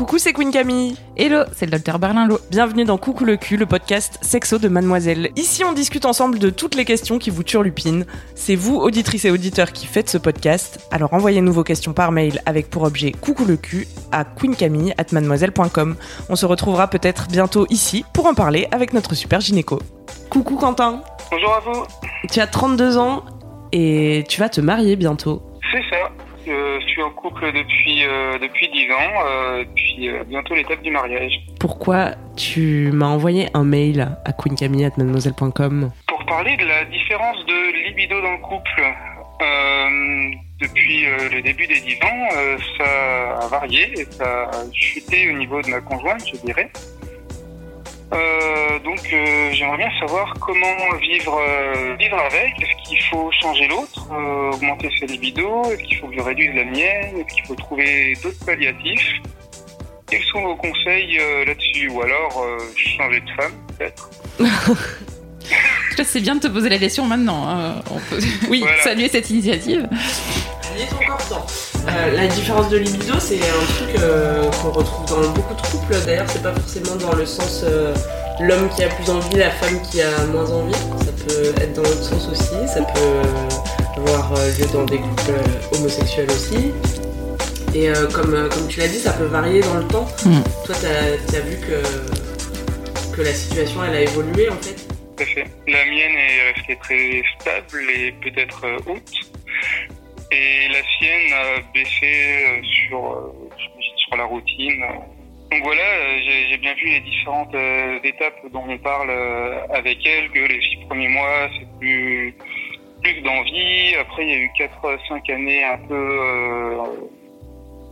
Coucou, c'est Queen Camille. Hello, c'est le docteur Berlinlot. Bienvenue dans Coucou le cul, le podcast sexo de Mademoiselle. Ici, on discute ensemble de toutes les questions qui vous turlupinent. C'est vous, auditrices et auditeurs, qui faites ce podcast. Alors envoyez-nous vos questions par mail avec pour objet Coucou le cul à queencamille@mademoiselle.com. On se retrouvera peut-être bientôt ici pour en parler avec notre super gynéco. Coucou Quentin. Bonjour à vous. Tu as 32 ans et tu vas te marier bientôt. C'est ça. Euh, je suis en couple depuis euh, depuis 10 ans, euh, puis euh, bientôt l'étape du mariage. Pourquoi tu m'as envoyé un mail à queencamille@mademoiselle.com Pour parler de la différence de libido dans le couple, euh, depuis euh, le début des 10 ans, euh, ça a varié et ça a chuté au niveau de ma conjointe, je dirais. Euh, donc euh, j'aimerais bien savoir comment vivre euh, vivre avec. Est-ce qu'il faut changer l'autre, euh, augmenter ses libidos? Est-ce qu'il faut que je réduise la mienne? Est-ce qu'il faut trouver d'autres palliatifs? Quels sont vos conseils euh, là-dessus? Ou alors euh, changer de femme peut-être? C'est bien de te poser la question maintenant. hein. On peut oui, Voilà. saluer cette initiative. Il est encore temps. Euh, la différence de libido, c'est un truc euh, qu'on retrouve dans beaucoup de couples. D'ailleurs, c'est pas forcément dans le sens euh, l'homme qui a plus envie, la femme qui a moins envie. Ça peut être dans l'autre sens aussi. Ça peut avoir lieu dans des couples euh, homosexuels aussi. Et euh, comme, euh, comme tu l'as dit, ça peut varier dans le temps. Mm. Toi, t'as as vu que, que la situation, elle a évolué en fait? Tout à fait. La mienne est restée très stable et peut-être euh, haute. Et la sienne a baissé euh, sur, euh, sur la routine. Donc voilà, euh, j'ai bien vu les différentes étapes dont on parle avec elle, que les six premiers mois, c'est plus, plus d'envie. Après, il y a eu 4-5 années un peu euh,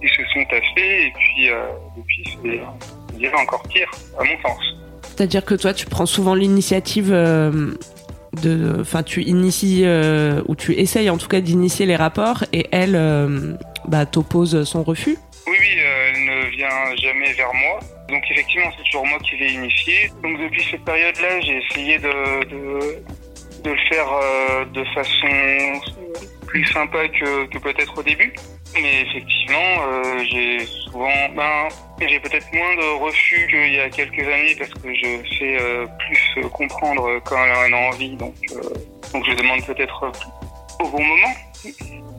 qui se sont tassées. Et puis, euh, depuis, c'est, encore pire, à mon sens. C'est-à-dire que toi, tu prends souvent l'initiative Enfin, tu inities, euh, ou tu essayes en tout cas d'initier les rapports, et elle euh, bah, t'oppose son refus. Oui, oui, euh, elle ne vient jamais vers moi. Donc effectivement, c'est toujours moi qui l'ai initié. Donc depuis cette période-là, j'ai essayé de, le faire de façon plus sympa que peut-être au début. Mais effectivement, euh, j'ai souvent, ben, j'ai peut-être moins de refus qu'il y a quelques années parce que je sais euh, plus euh, comprendre quand en a envie. Donc, donc je demande peut-être au bon moment.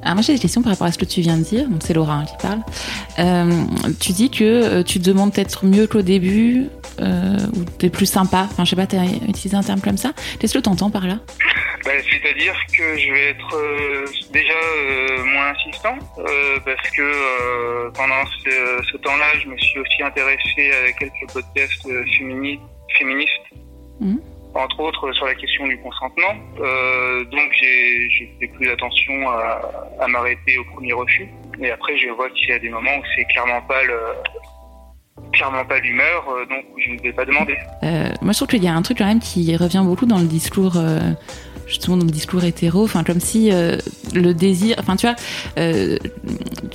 Alors moi j'ai des questions par rapport à ce que tu viens de dire. Donc c'est Laura hein, qui parle. Tu dis que tu demandes peut-être mieux qu'au début ou t'es plus sympa. Enfin je sais pas, t'as utilisé un terme comme ça. Qu'est-ce que t'entends par là? Bah, C'est-à-dire que je vais être euh, déjà euh, moins insistant euh, parce que pendant ce, ce temps-là, je me suis aussi intéressé à quelques podcasts fémini- féministes, Mhm. entre autres sur la question du consentement. Donc j'ai fait plus attention à, à m'arrêter au premier refus. Et après, je vois qu'il y a des moments où c'est clairement pas le clairement pas l'humeur, donc je ne vais pas demander. Euh, moi, je trouve qu'il y a un truc quand même qui revient beaucoup dans le discours, euh, justement dans le discours hétéro, enfin comme si euh, le désir, enfin tu vois, euh,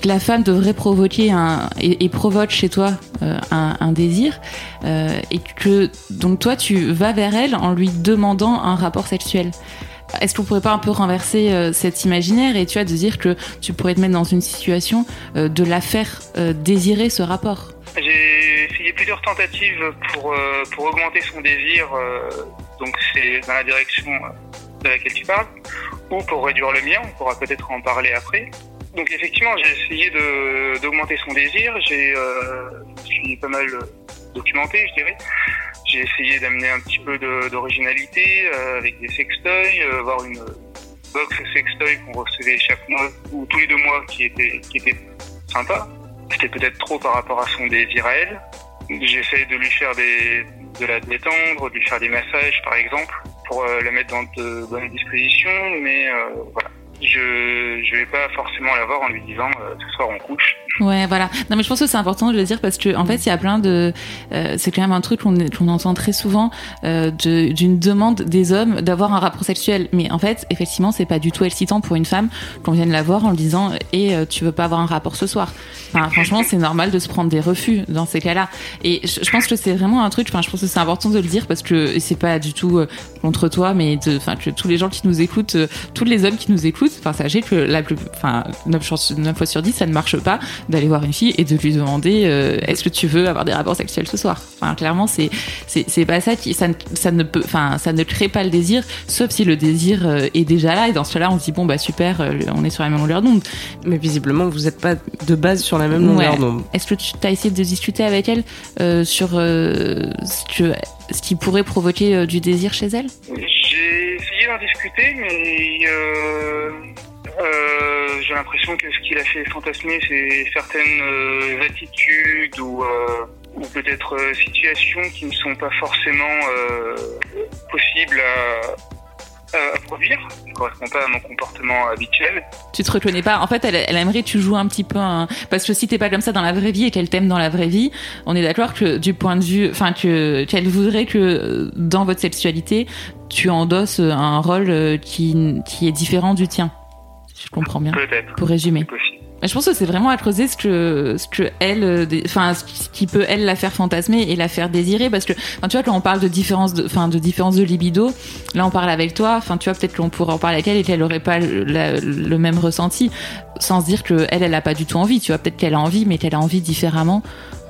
la femme devrait provoquer un et, provoque chez toi euh, un, désir, et que donc toi tu vas vers elle en lui demandant un rapport sexuel. Est-ce qu'on pourrait pas un peu renverser cet imaginaire et tu vois de dire que tu pourrais te mettre dans une situation de la faire désirer ce rapport? J'ai essayé plusieurs tentatives pour, pour augmenter son désir, donc c'est dans la direction de laquelle tu parles, ou pour réduire le mien, on pourra peut-être en parler après. Donc effectivement, j'ai essayé d'augmenter son désir, j'ai euh, suis pas mal documenté, je dirais. J'ai essayé d'amener un petit peu d'originalité euh, avec des sextoys, euh, avoir une box sextoy qu'on recevait chaque mois ou tous les deux mois qui était, qui était sympa. C'était peut-être trop par rapport à son désir à elle. J'essaie de lui faire des, de la détendre, de lui faire des massages par exemple, pour euh, la mettre dans de bonnes dispositions, mais euh, voilà. je je vais pas forcément la voir en lui disant euh, ce soir on couche. Ouais, voilà. Non, mais je pense que c'est important de le dire parce que en fait, il y a plein de. Euh, c'est quand même un truc qu'on qu'on entend très souvent euh, d'une demande des hommes d'avoir un rapport sexuel. Mais en fait, effectivement, c'est pas du tout excitant pour une femme qu'on vienne la voir en lui disant et euh, tu veux pas avoir un rapport ce soir? Enfin, franchement, c'est normal de se prendre des refus dans ces cas-là. Et je, pense que c'est vraiment un truc. Enfin, je pense que c'est important de le dire parce que c'est pas du tout euh, contre toi, mais de, enfin, que tous les gens qui nous écoutent, euh, tous les hommes qui nous écoutent, enfin, sachez que la plus, enfin, 9, chances- 9 fois sur 10, ça ne marche pas d'aller voir une fille et de lui demander euh, est-ce que tu veux avoir des rapports sexuels ce soir? Enfin, clairement, c'est c'est c'est pas ça qui ça ne, ça ne peut, enfin, ça ne crée pas le désir, sauf si le désir euh, est déjà là et dans ce cas-là, on se dit bon bah super, euh, on est sur la même longueur d'onde. Mais visiblement, vous n'êtes pas de base sur la même longueur Ouais. d'onde. Est-ce que tu as essayé de discuter avec elle euh, sur euh, ce que ce qui pourrait provoquer euh, du désir chez elle? J'ai essayé d'en discuter, mais j'ai l'impression que ce qui l'a fait fantasmer, c'est certaines euh, attitudes ou, euh, ou peut-être euh, situations qui ne sont pas forcément possibles à, produire, qui ne correspondent pas à mon comportement habituel. Tu te reconnais pas En fait, elle, elle aimerait que tu joues un petit peu un... parce que si t'es pas comme ça dans la vraie vie et qu'elle t'aime dans la vraie vie, on est d'accord que du point de vue, enfin que qu'elle voudrait que dans votre sexualité, tu endosses un rôle qui qui est différent du tien. Si Je comprends bien. Peut-être, Pour résumer. Mais je pense que c'est vraiment à creuser ce que ce que elle euh, enfin ce qui- ce qui peut elle la faire fantasmer et la faire désirer parce que enfin, tu vois quand on parle de différence de enfin de différence de libido là on parle avec toi enfin tu vois peut-être qu'on pourrait en parler avec elle et qu'elle aurait pas le, la- le même ressenti sans se dire que elle elle a pas du tout envie. Tu vois peut-être qu'elle a envie mais qu'elle a envie différemment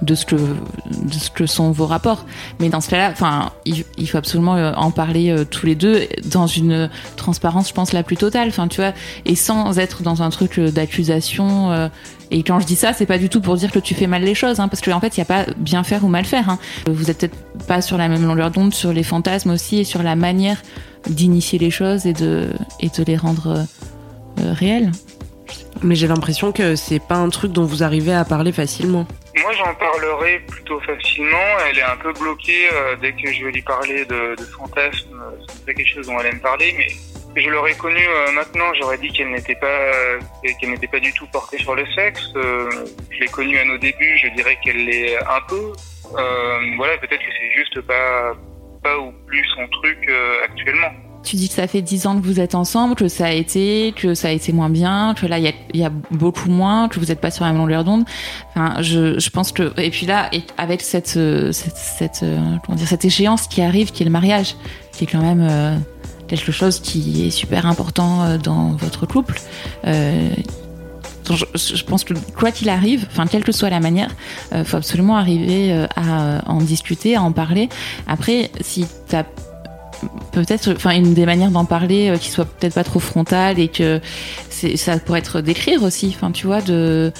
de ce que de ce que sont vos rapports. Mais dans ce cas-là enfin il, faut absolument euh, en parler euh, tous les deux dans une transparence je pense la plus totale. Enfin tu vois et sans être dans un truc euh, d'accusation et quand je dis ça c'est pas du tout pour dire que tu fais mal les choses hein, parce qu'en fait il y a pas bien faire ou mal faire hein. vous êtes peut-être pas sur la même longueur d'onde sur les fantasmes aussi et sur la manière d'initier les choses et de et de les rendre réelles Mais j'ai l'impression que c'est pas un truc dont vous arrivez à parler facilement. Moi, j'en parlerai plutôt facilement. Elle est un peu bloquée euh, dès que je vais lui parler de, fantasmes. euh, C'est quelque chose dont elle aime parler, mais je l'aurais connue euh, maintenant. J'aurais dit qu'elle n'était pas qu'elle n'était pas du tout portée sur le sexe. Je l'ai connue à nos débuts. Je dirais qu'elle l'est un peu. Voilà, peut-être que c'est juste pas pas ou plus son truc actuellement. Tu dis que ça fait dix ans que vous êtes ensemble, que ça a été, que ça a été moins bien, que là il y a, beaucoup moins, que vous n'êtes pas sur la même longueur d'onde. Enfin, je, pense que et puis là, avec cette euh, cette, euh, comment dire cette échéance qui arrive, qui est le mariage, qui est quand même euh, quelque chose qui est super important dans votre couple. Je, pense que quoi qu'il arrive, enfin quelle que soit la manière, euh, faut absolument arriver à en discuter, à en parler. Après, si t'as peut-être enfin une des manières d'en parler euh, qui soit peut-être pas trop frontale et que ça pourrait être d'écrire aussi enfin tu vois de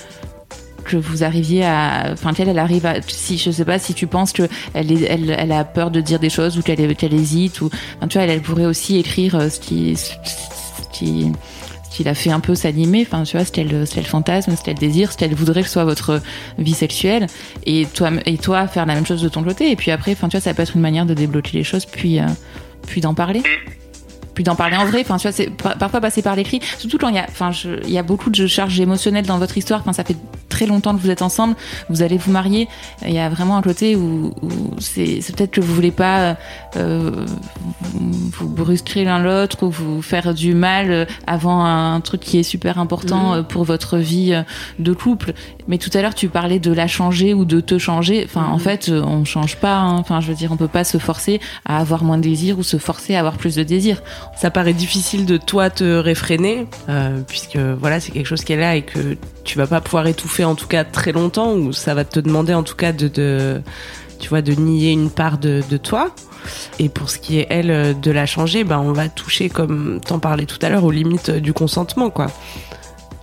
que vous arriviez à enfin qu'elle elle arrive à si je sais pas si tu penses que elle est, elle, elle a peur de dire des choses ou qu'elle qu'elle hésite ou enfin, tu vois elle, pourrait aussi écrire euh, ce qui qui la fait un peu s'animer, enfin tu vois, ce ce qu'elle fantasme, ce qu'elle désire, ce qu'elle voudrait que soit votre vie sexuelle, et toi et toi faire la même chose de ton côté, et puis après, enfin tu vois, ça peut être une manière de débloquer les choses, puis euh, puis d'en parler. Puis d'en parler en vrai enfin tu vois c'est par- parfois passer par l'écrit. Surtout quand il y a enfin il y a beaucoup de charges émotionnelles dans votre histoire. Enfin ça fait très longtemps que vous êtes ensemble vous allez vous marier il y a vraiment un côté où, où c'est peut-être que vous voulez pas euh, vous, brusquer l'un l'autre ou vous faire du mal euh, avant un truc qui est super important Mhm. euh, pour votre vie de couple mais tout à l'heure tu parlais de la changer ou de te changer enfin en Mhm. fait on change pas hein. enfin je veux dire on peut pas se forcer à avoir moins de désir ou se forcer à avoir plus de désir Ça paraît difficile de toi te réfréner, euh, puisque voilà, c'est quelque chose qui est là et que tu vas pas pouvoir étouffer en tout cas très longtemps, ou ça va te demander en tout cas de, de tu vois, de nier une part de, de toi. Et pour ce qui est elle de la changer, ben on va toucher, comme t'en parlais tout à l'heure, aux limites du consentement, quoi.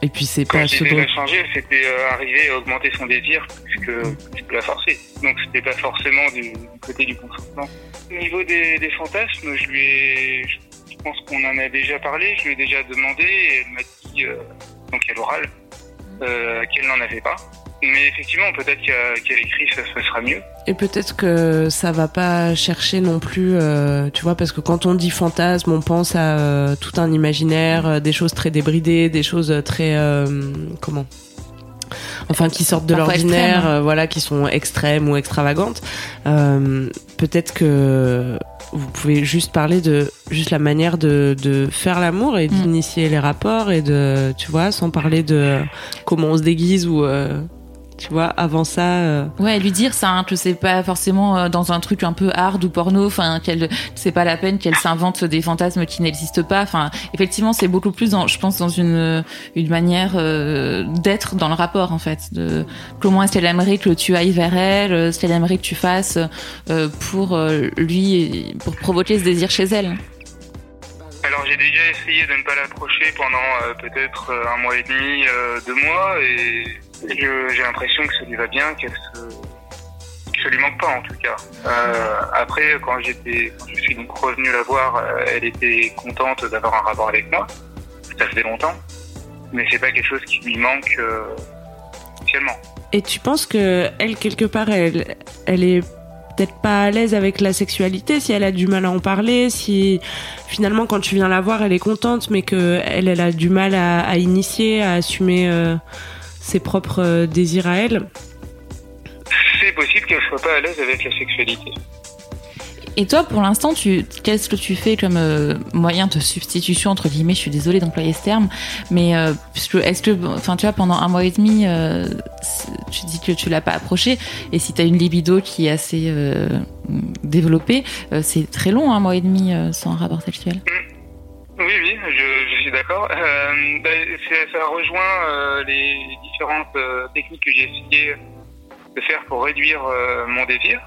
Et puis c'est pas ce dont la changer, c'était euh, arriver à augmenter son désir puisque je peux la forcer. Donc c'était pas forcément du, du côté du consentement. Au niveau des, des fantasmes, je lui ai, je pense qu'on en a déjà parlé, je lui ai déjà demandé et elle m'a dit, euh, donc à l'oral, euh, qu'elle n'en avait pas. Mais effectivement, peut-être qu'à l'écrit, ça, ça sera mieux. Et peut-être que ça va pas chercher non plus, euh, tu vois, parce que quand on dit fantasme, on pense à euh, tout un imaginaire, euh, des choses très débridées, des choses très euh, comment? Enfin, qui sortent de l'ordinaire, euh, voilà, qui sont extrêmes ou extravagantes. Euh, peut-être que vous pouvez juste parler de juste la manière de, de faire l'amour et d'initier les rapports et de, tu vois, sans parler de comment on se déguise ou, euh, tu vois, avant ça. euh, Ouais, lui dire ça, hein, que c'est pas forcément euh, dans un truc un peu hard ou porno, enfin qu'elle, c'est pas la peine qu'elle s'invente des fantasmes qui n'existent pas. Enfin, effectivement, c'est beaucoup plus, dans, je pense, dans une une manière euh, d'être dans le rapport en fait. De comment est-ce qu'elle aimerait que tu ailles vers elle, ce qu'elle aimerait que tu fasses euh, pour euh, lui, pour provoquer ce désir chez elle. Alors j'ai déjà essayé de ne pas l'approcher pendant euh, peut-être un mois et demi, euh, deux mois, et j'ai l'impression que ça lui va bien, qu'elle se, que ça lui manque pas en tout cas. Euh, après, quand j'étais, je suis donc revenu la voir, euh, elle était contente d'avoir un rapport avec moi. Ça faisait longtemps, mais c'est pas quelque chose qui lui manque euh, spécialement. Et tu penses que elle quelque part elle elle est peut-être pas à l'aise avec la sexualité si elle a du mal à en parler si finalement quand tu viens la voir elle est contente mais que elle elle a du mal à, à initier à assumer euh, ses propres euh, désirs à elle C'est possible qu'elle soit pas à l'aise avec la sexualité. Et toi, pour l'instant, tu, qu'est-ce que tu fais comme euh, moyen de substitution entre guillemets Je suis désolée d'employer ce terme, mais euh, puisque est-ce que, enfin, tu vois, pendant un mois et demi, euh, tu dis que tu l'as pas approché, et si tu as une libido qui est assez euh, développée, euh, c'est très long, un mois et demi euh, sans rapport sexuel. Oui, oui, je, je suis d'accord. Euh, ben, ça rejoint euh, les différentes euh, techniques que j'ai essayé de faire pour réduire mon désir.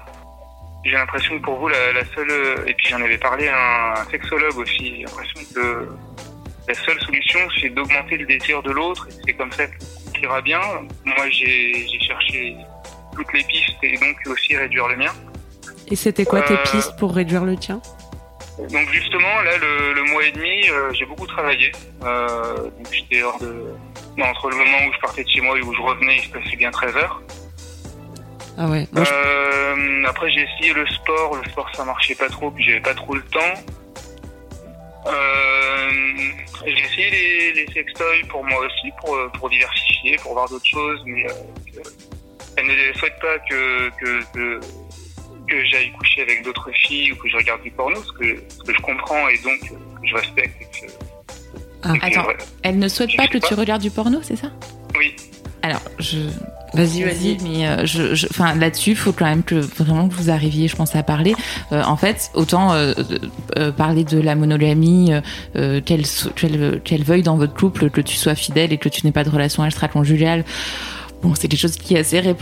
J'ai l'impression que pour vous, la, la seule, et puis j'en avais parlé à un sexologue aussi, j'ai l'impression que la seule solution, c'est d'augmenter le désir de l'autre, et c'est comme ça qu'il ira bien. Moi, j'ai cherché toutes les pistes et donc aussi réduire le mien. et c'était quoi tes pistes pour réduire le tien? Donc justement, là, le, le mois et demi, euh, j'ai beaucoup travaillé. Euh, donc j'étais hors de... non, entre le moment où je partais de chez moi et où je revenais, il se passait bien 13 heures. ah ouais moi, je- Euh, après, j'ai essayé le sport. Le sport, ça marchait pas trop, puis j'avais pas trop le temps. J'ai essayé les, les sextoys pour moi aussi, pour, pour diversifier, pour voir d'autres choses, mais elle ne souhaite pas que, que, que, que j'aille coucher avec d'autres filles ou que je regarde du porno, ce que, ce que je comprends et donc euh, que je respecte. Et que, Ah. et Attends. Elle ne souhaite Je pas que tu regardes du porno, c'est ça? Oui. Alors, je, vas-y vas-y Mais euh, je, je- enfin là-dessus, il faut quand même que vraiment que vous arriviez, je pense, à parler. Euh, en fait, autant euh, euh, parler de la monogamie, qu'elle so- qu'elle qu'elle veuille dans votre couple que tu sois fidèle et que tu n'aies pas de relation extra-conjugale. Bon, c'est quelque chose qui est assez répandu.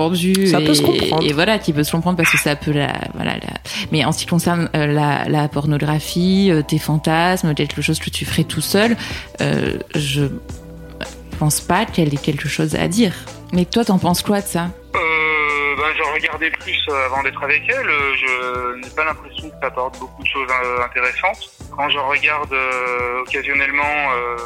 Pendu Ça et, peut se comprendre. et voilà qui peut se comprendre parce que ça peut la voilà la... mais en ce qui concerne euh, la, la pornographie euh, tes fantasmes quelque chose que tu ferais tout seul euh, je pense pas qu'elle ait quelque chose à dire mais toi t'en penses quoi de ça? Euh, ben, j'en regardais plus avant d'être avec elle. Je n'ai pas l'impression que ça apporte beaucoup de choses intéressantes. Quand je regarde euh, occasionnellement euh,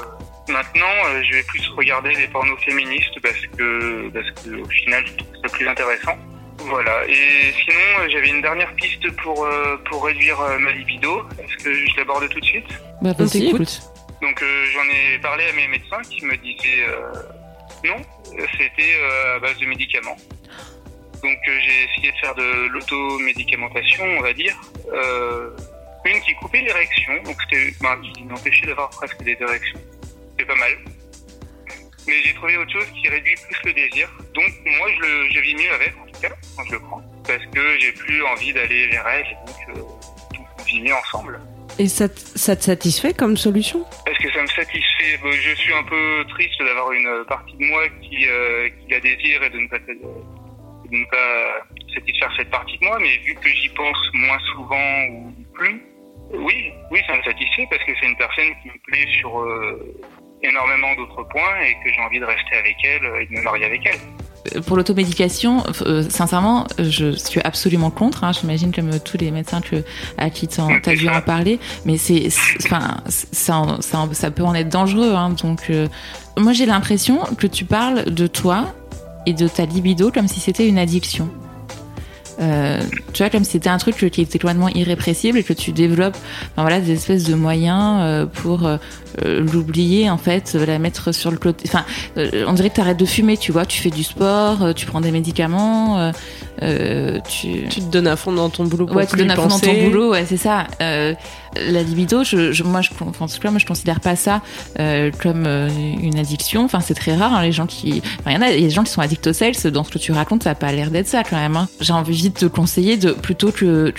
maintenant, euh, je vais plus regarder les pornos féministes parce que, parce que au final, je trouve ça plus intéressant. Voilà. Et sinon, euh, j'avais une dernière piste pour, euh, pour réduire euh, ma libido. Est-ce que je l'aborde tout de suite? Bah, On t'écoute. écoute. donc euh, j'en ai parlé à mes médecins qui me disaient euh, non, c'était euh, à base de médicaments. Donc euh, j'ai essayé de faire de l'automédicamentation, on va dire. Euh, une qui coupait l'érection, donc c'était ben, qui m'empêchait d'avoir presque des érections. C'est pas mal. Mais j'ai trouvé autre chose qui réduit plus le désir. Donc moi je, le, je vis mieux avec, en tout cas, quand je le prends. Parce que j'ai plus envie d'aller vers elle, et donc, euh, donc on vit mieux ensemble. et ça, te- ça te satisfait comme solution? Est-ce que ça me satisfait je suis un peu triste d'avoir une partie de moi qui, euh, qui la désire et de ne pas, de ne pas satisfaire cette partie de moi, mais vu que j'y pense moins souvent ou plus, oui, oui, ça me satisfait parce que c'est une personne qui me plaît sur euh, énormément d'autres points et que j'ai envie de rester avec elle et de me marier avec elle pour l'automédication, euh, sincèrement, je suis absolument contre. Hein, J'imagine comme tous les médecins que, à qui tu as dû en parler, mais c'est, enfin, ça, ça, ça, peut en être dangereux. Hein, donc, euh, moi, j'ai l'impression que tu parles de toi et de ta libido comme si c'était une addiction. Euh, tu vois, comme si c'était un truc qui était complètement irrépressible et que tu développes enfin, voilà, des espèces de moyens euh, pour euh, l'oublier, en fait, la mettre sur le côté. Enfin, on dirait que tu arrêtes de fumer, tu vois, tu fais du sport, tu prends des médicaments, tu... tu te donnes à fond dans ton boulot pour Ouais, tu te donnes à fond dans ton boulot, ouais, c'est ça. La libido, je, moi, je, moi, je considère pas ça comme une addiction. Enfin, c'est très rare, hein, les gens qui. Il y en a, des gens qui sont addicts au sexe. Dans ce que tu racontes, ça a pas l'air d'être ça, quand même. Hein. J'ai envie de te conseiller de plutôt que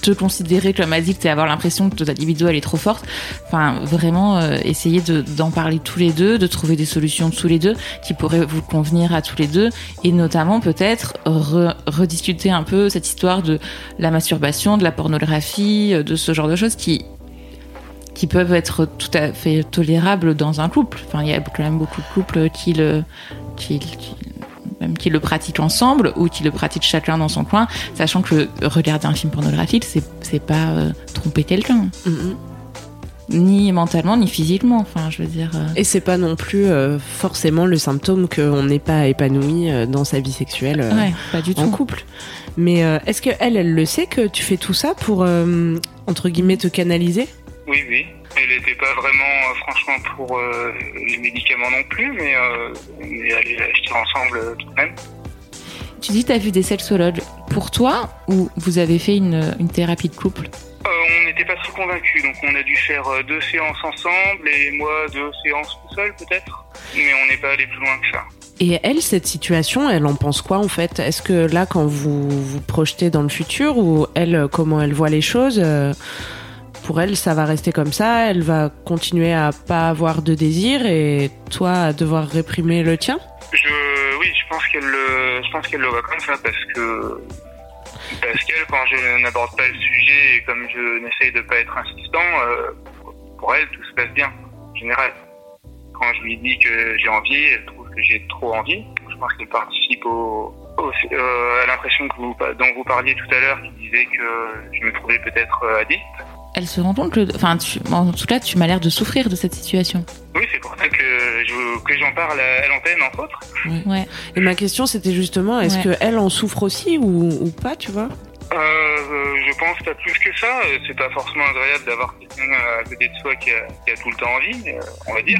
te considérer comme addict et avoir l'impression que ta libido elle est trop forte. Enfin, vraiment euh, essayer d'en parler tous les deux, de trouver des solutions tous les deux qui pourraient vous convenir à tous les deux et notamment peut-être rediscuter un peu cette histoire de la masturbation, de la pornographie, de ce genre de choses qui qui peuvent être tout à fait tolérables dans un couple. Enfin, il y a quand même beaucoup de couples qui le qui même qu'ils le pratiquent ensemble ou qu'ils le pratiquent chacun dans son coin, sachant que regarder un film pornographique, c'est, c'est pas euh, tromper quelqu'un. Mm-hmm. Ni mentalement, ni physiquement, enfin, je veux dire. Euh. Et c'est pas non plus euh, forcément le symptôme qu'on n'est pas épanoui dans sa vie sexuelle pas du en couple. Mais est-ce que elle, elle le sait que tu fais tout ça pour entre guillemets te canaliser? Oui, oui. Elle n'était pas vraiment, franchement, pour les médicaments non plus, mais on est allé acheter ensemble tout de même. Tu dis que tu as vu des sexologues. Pour toi, ou vous avez fait une, une thérapie de couple? On n'était pas trop convaincus, donc on a dû faire deux séances ensemble et moi deux séances tout seul peut-être, mais on n'est pas allé plus loin que ça. Et elle, cette situation, elle en pense quoi en fait? Est-ce que là, quand vous vous projetez dans le futur, ou elle, comment elle voit les choses pour elle, ça va rester comme ça. Elle va continuer à pas avoir de désir et toi à devoir réprimer le tien? Je, oui, je pense qu'elle, je pense qu'elle le voit comme ça parce que parce qu'elle, quand je n'aborde pas le sujet et comme je n'essaye de pas être insistant, euh, pour elle, tout se passe bien en général. Quand je lui dis que j'ai envie, elle trouve que j'ai trop envie. Je pense qu'elle participe au, euh, à l'impression dont vous parliez tout à l'heure, qui disait que je me trouvais peut-être euh, addict elle se rend compte que, enfin, en tout cas, tu m'as l'air de souffrir de cette situation. Oui, c'est pour ça que, que j'en parle à l'antenne, entre autres. Ouais. Et ma question, c'était justement, est-ce que qu'elle en souffre aussi ou, ou pas, tu vois? Euh, je pense pas plus que ça. C'est pas forcément agréable d'avoir quelqu'un à côté de soi qui a, qui a tout le temps envie, euh, on va dire.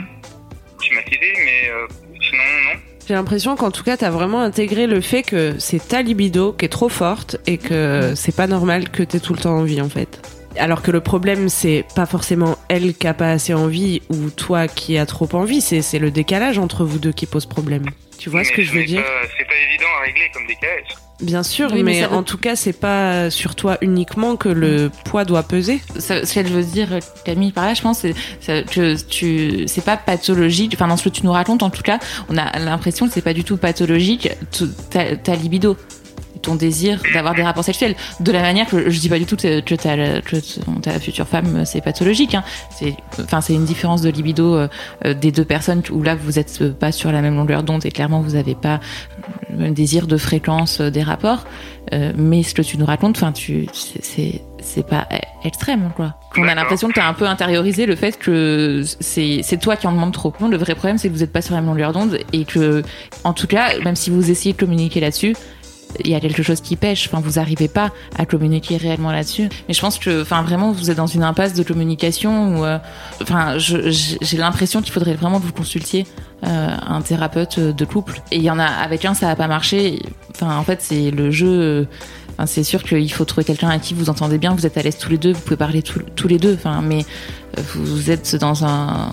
Schématisé, mais euh, sinon, non. J'ai l'impression qu'en tout cas, t'as vraiment intégré le fait que c'est ta libido qui est trop forte et que c'est pas normal que t'aies tout le temps envie, en fait. Alors que le problème, c'est pas forcément elle qui a pas assez envie ou toi qui a trop envie, c'est le décalage entre vous deux qui pose problème. Tu vois ce que je veux dire C'est pas évident à régler comme décalage. Bien sûr, mais, en tout cas, c'est pas sur toi uniquement que le poids doit peser. ce qu'elle veut dire, Camille, par là, je pense, c'est que tu, c'est pas pathologique. Enfin, dans ce que tu nous racontes, en tout cas, on a l'impression que c'est pas du tout pathologique ta, ta libido ton désir d'avoir des rapports sexuels. De la manière que je dis pas du tout que, ta, ta future femme c'est pathologique. Hein. C'est, enfin, c'est une différence de libido euh, euh, des deux personnes où là vous êtes pas sur la même longueur d'onde et clairement vous avez pas le même désir de fréquence euh, des rapports. mais ce que tu nous racontes, enfin, tu, c'est, c'est pas extrême quoi. On a l'impression que tu as un peu intériorisé le fait que c'est c'est toi qui en demande trop. Le vrai problème c'est que vous êtes pas sur la même longueur d'onde et que en tout cas même si vous essayez de communiquer là-dessus, il y a quelque chose qui pêche. Enfin, vous n'arrivez pas à communiquer réellement là-dessus. Mais je pense que, enfin, vraiment, vous êtes dans une impasse de communication où, euh, enfin, j'ai l'impression qu'il faudrait vraiment que vous consultiez euh, un thérapeute de couple. Et il y en a avec un, ça n'a pas marché. Enfin, en fait, c'est le jeu. Enfin, c'est sûr qu'il faut trouver quelqu'un à qui vous entendez bien, vous êtes à l'aise tous les deux, vous pouvez parler tous les deux. Enfin, mais vous êtes dans un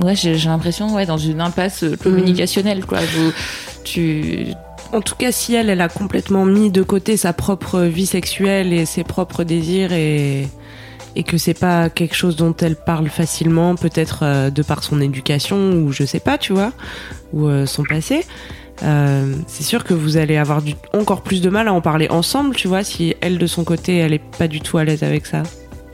ouais j'ai l'impression ouais dans une impasse communicationnelle quoi vous tu en tout cas, si elle, elle a complètement mis de côté sa propre vie sexuelle et ses propres désirs et, et que c'est pas quelque chose dont elle parle facilement, peut-être euh, de par son éducation ou je sais pas, tu vois, ou euh, son passé. Euh, c'est sûr que vous allez avoir encore plus de mal à en parler ensemble, tu vois, si elle de son côté, elle est pas du tout à l'aise avec ça.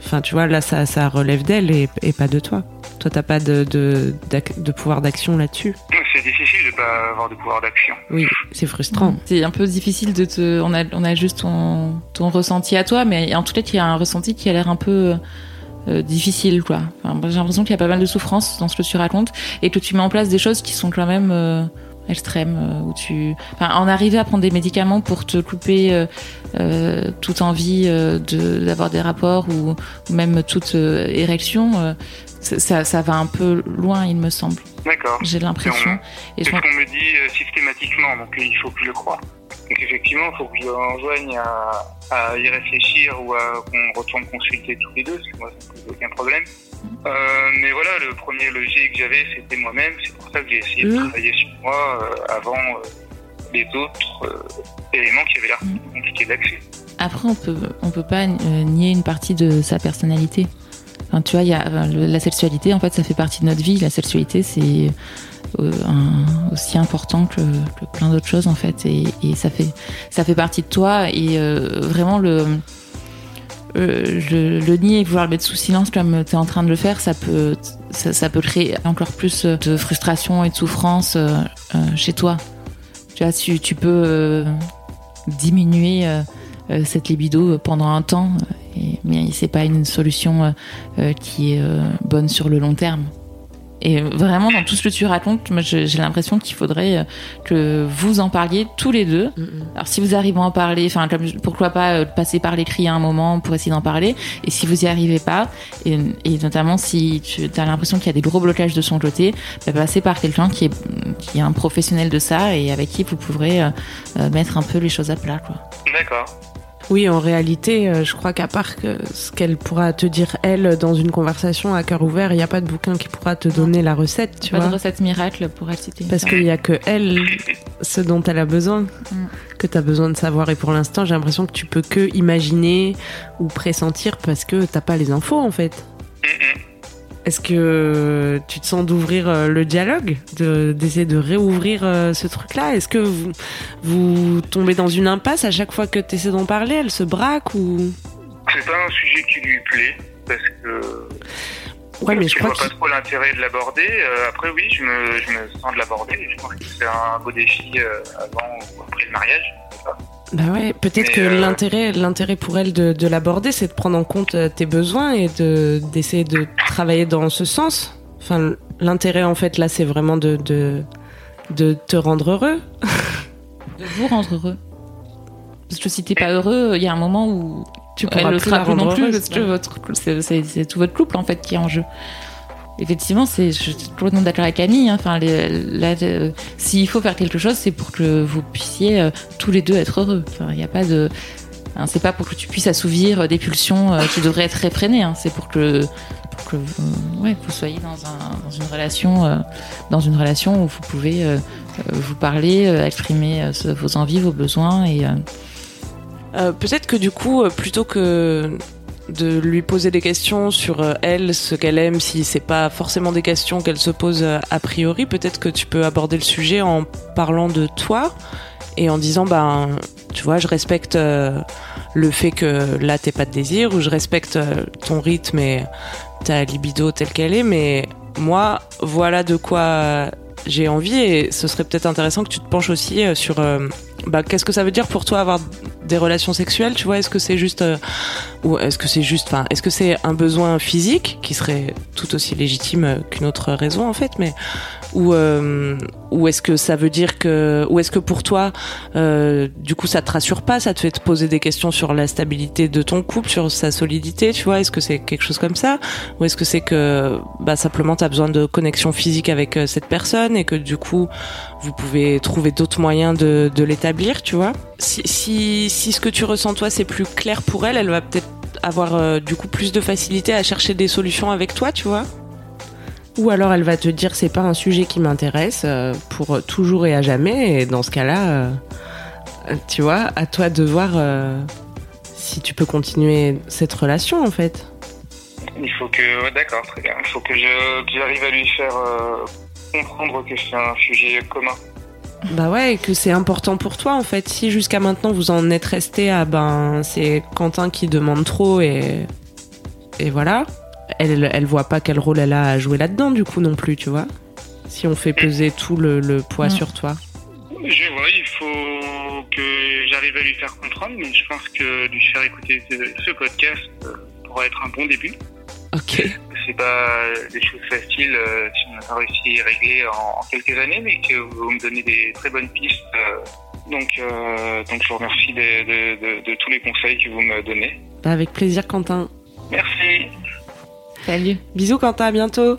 Enfin, tu vois, là, ça, ça relève d'elle et pas de toi. Toi, t'as pas de, de, de pouvoir d'action là-dessus? C'est difficile de pas avoir de pouvoir d'action. Oui, c'est frustrant. C'est un peu difficile de te. On a, on a juste ton, ton ressenti à toi, mais en tout cas, il y a un ressenti qui a l'air un peu euh, difficile, quoi. Enfin, J'ai l'impression qu'il y a pas mal de souffrance dans ce que tu racontes et que tu mets en place des choses qui sont quand même euh, extrêmes, euh, où tu. Enfin, en arriver à prendre des médicaments pour te couper euh, euh, toute envie euh, de d'avoir des rapports ou, ou même toute euh, érection. Ça- va un peu loin, il me semble. D'accord. J'ai l'impression. C'est ce qu'on me dit euh, systématiquement, donc il faut que je le croie. Donc effectivement, il faut que je l'enjoigne à, à y réfléchir ou à qu'on retourne consulter tous les deux, parce que moi, ça ne pose aucun problème. Euh, mais voilà, le premier levier que j'avais, c'était moi-même. C'est pour ça que j'ai essayé de travailler sur moi euh, avant euh, les autres éléments qui avaient l'air Mhm. compliqués d'accès. Après, on peut, on peut pas nier une partie de sa personnalité. Tu vois, y a la sexualité, en fait, ça fait partie de notre vie. La sexualité, c'est euh, aussi important que, plein d'autres choses, en fait, et, ça fait, ça fait partie de toi. Et euh, vraiment, le, euh, le, nier et vouloir le mettre sous silence comme tu es en train de le faire, ça peut, ça, peut créer encore plus de frustration et de souffrance chez toi. Tu vois, tu, tu peux diminuer cette libido pendant un temps, et, mais c'est pas une solution euh, euh, qui est euh, bonne sur le long terme. Et vraiment, dans tout ce que tu racontes, j'ai l'impression qu'il faudrait que vous en parliez tous les deux. Alors, si vous arrivez à en parler, enfin, pourquoi pas euh, passer par l'écrit à un moment pour essayer d'en parler. Et si vous y arrivez pas, et, et notamment si tu as l'impression qu'il y a des gros blocages de son côté, bah, passer par quelqu'un qui est, qui est un professionnel de ça et avec qui vous pourrez euh, mettre un peu les choses à plat, quoi. D'accord. Oui, en réalité, euh, je crois qu'à part que ce qu'elle pourra te dire, elle, dans une conversation à cœur ouvert, il n'y a pas de bouquin qui pourra te donner la recette, tu pas vois. de recette miracle pour être cité. Parce qu'il n'y a que elle, ce dont elle a besoin, que tu as besoin de savoir. Et pour l'instant, j'ai l'impression que tu peux que imaginer ou pressentir parce que t'as pas les infos, en fait. Mhm. Est-ce que tu te sens d'ouvrir euh, le dialogue, de- d'essayer de réouvrir euh, ce truc-là? Est-ce que vous, vous tombez dans une impasse à chaque fois que tu essaies d'en parler? Elle se braque ou? C'est pas un sujet qui lui plaît, parce que Ouais, mais je crois vois pas trop l'intérêt de l'aborder. Euh, après, oui, je me, je me sens de l'aborder. Je pense que c'est un beau défi euh, avant ou après le mariage. je sais pas. Bah ouais, peut-être que euh, l'intérêt, l'intérêt pour elle de, de l'aborder, c'est de prendre en compte euh, tes besoins et de d'essayer de travailler dans ce sens. Enfin, l'intérêt en fait là, c'est vraiment de, de de te rendre heureux. de vous rendre heureux. Parce que si t'es pas heureux, il y a un moment où Tu elle pourras le plus sera la plus non plus heureuse, parce que ouais. votre c'est- c'est c'est tout votre couple en fait qui est en jeu. Effectivement, c'est je suis complètement d'accord avec Camille. hein. Enfin, s'il faut faire quelque chose, c'est pour que vous puissiez euh, tous les deux être heureux. Enfin, il n'y a pas de hein, c'est pas pour que tu puisses assouvir euh, des pulsions euh, qui devraient être réfrénées. hein. C'est pour que pour que vous, ouais, vous soyez dans un dans une relation euh, dans une relation où vous pouvez vous parler, exprimer vos envies, vos besoins et peut-être que du coup, plutôt que de lui poser des questions sur euh, elle, ce qu'elle aime, si c'est pas forcément des questions qu'elle se pose euh, a priori, peut-être que tu peux aborder le sujet en parlant de toi et en disant ben tu vois, je respecte euh, le fait que là t'aies pas de désir ou je respecte ton rythme et ta libido telle qu'elle est, mais moi voilà de quoi j'ai envie et ce serait peut-être intéressant que tu te penches aussi sur bah, qu'est-ce que ça veut dire pour toi avoir des relations sexuelles, tu vois Est-ce que c'est juste euh, ou est-ce que c'est juste, enfin, est-ce que c'est un besoin physique qui serait tout aussi légitime euh, qu'une autre raison en fait, mais ou euh, ou est-ce que ça veut dire que ou est-ce que pour toi, du coup, ça te rassure pas, ça te fait te poser des questions sur la stabilité de ton couple, sur sa solidité, tu vois Est-ce que c'est quelque chose comme ça, ou est-ce que c'est que bah simplement t'as besoin de connexion physique avec cette personne et que du coup vous pouvez trouver d'autres moyens de, de l'établir, tu vois. Si, si, si ce que tu ressens toi c'est plus clair pour elle, elle va peut-être avoir euh, du coup plus de facilité à chercher des solutions avec toi, tu vois. Ou alors elle va te dire c'est pas un sujet qui m'intéresse euh, pour toujours et à jamais, et dans ce cas-là, euh, tu vois, à toi de voir euh, si tu peux continuer cette relation en fait. Il faut que, ouais, d'accord, très bien. Il faut que je- que j'arrive à lui faire euh, comprendre que c'est un sujet commun. Bah ouais, et que c'est important pour toi en fait. Si jusqu'à maintenant vous en êtes resté à ben c'est Quentin qui demande trop et et voilà, elle elle voit pas quel rôle elle a à jouer là-dedans du coup non plus, tu vois. Si on fait peser tout le, le poids sur toi. Je vois, il faut que j'arrive à lui faire comprendre, mais je pense que lui faire écouter ce, ce podcast euh, pourra être un bon début. Ok. C'est pas des choses faciles euh, si on n'a pas réussi à y régler en, en quelques années, mais que vous me donnez des très bonnes pistes. euh, donc, euh, donc je vous remercie de, de- de- de tous les conseils que vous me donnez. Bah avec plaisir Quentin. Merci. Salut. Bisous Quentin, à bientôt.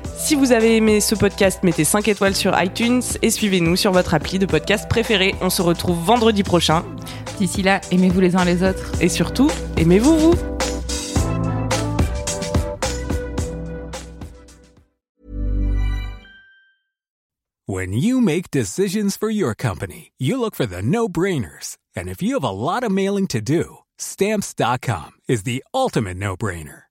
Si vous avez aimé ce podcast, mettez 5 étoiles sur iTunes et suivez-nous sur votre appli de podcast préféré. On se retrouve vendredi prochain. D'ici là, aimez-vous les uns les autres. Et surtout, aimez-vous vous When you make decisions for your company, you look for the no brainers. And if you have a lot of mailing to do, stamps.com is the ultimate no brainer.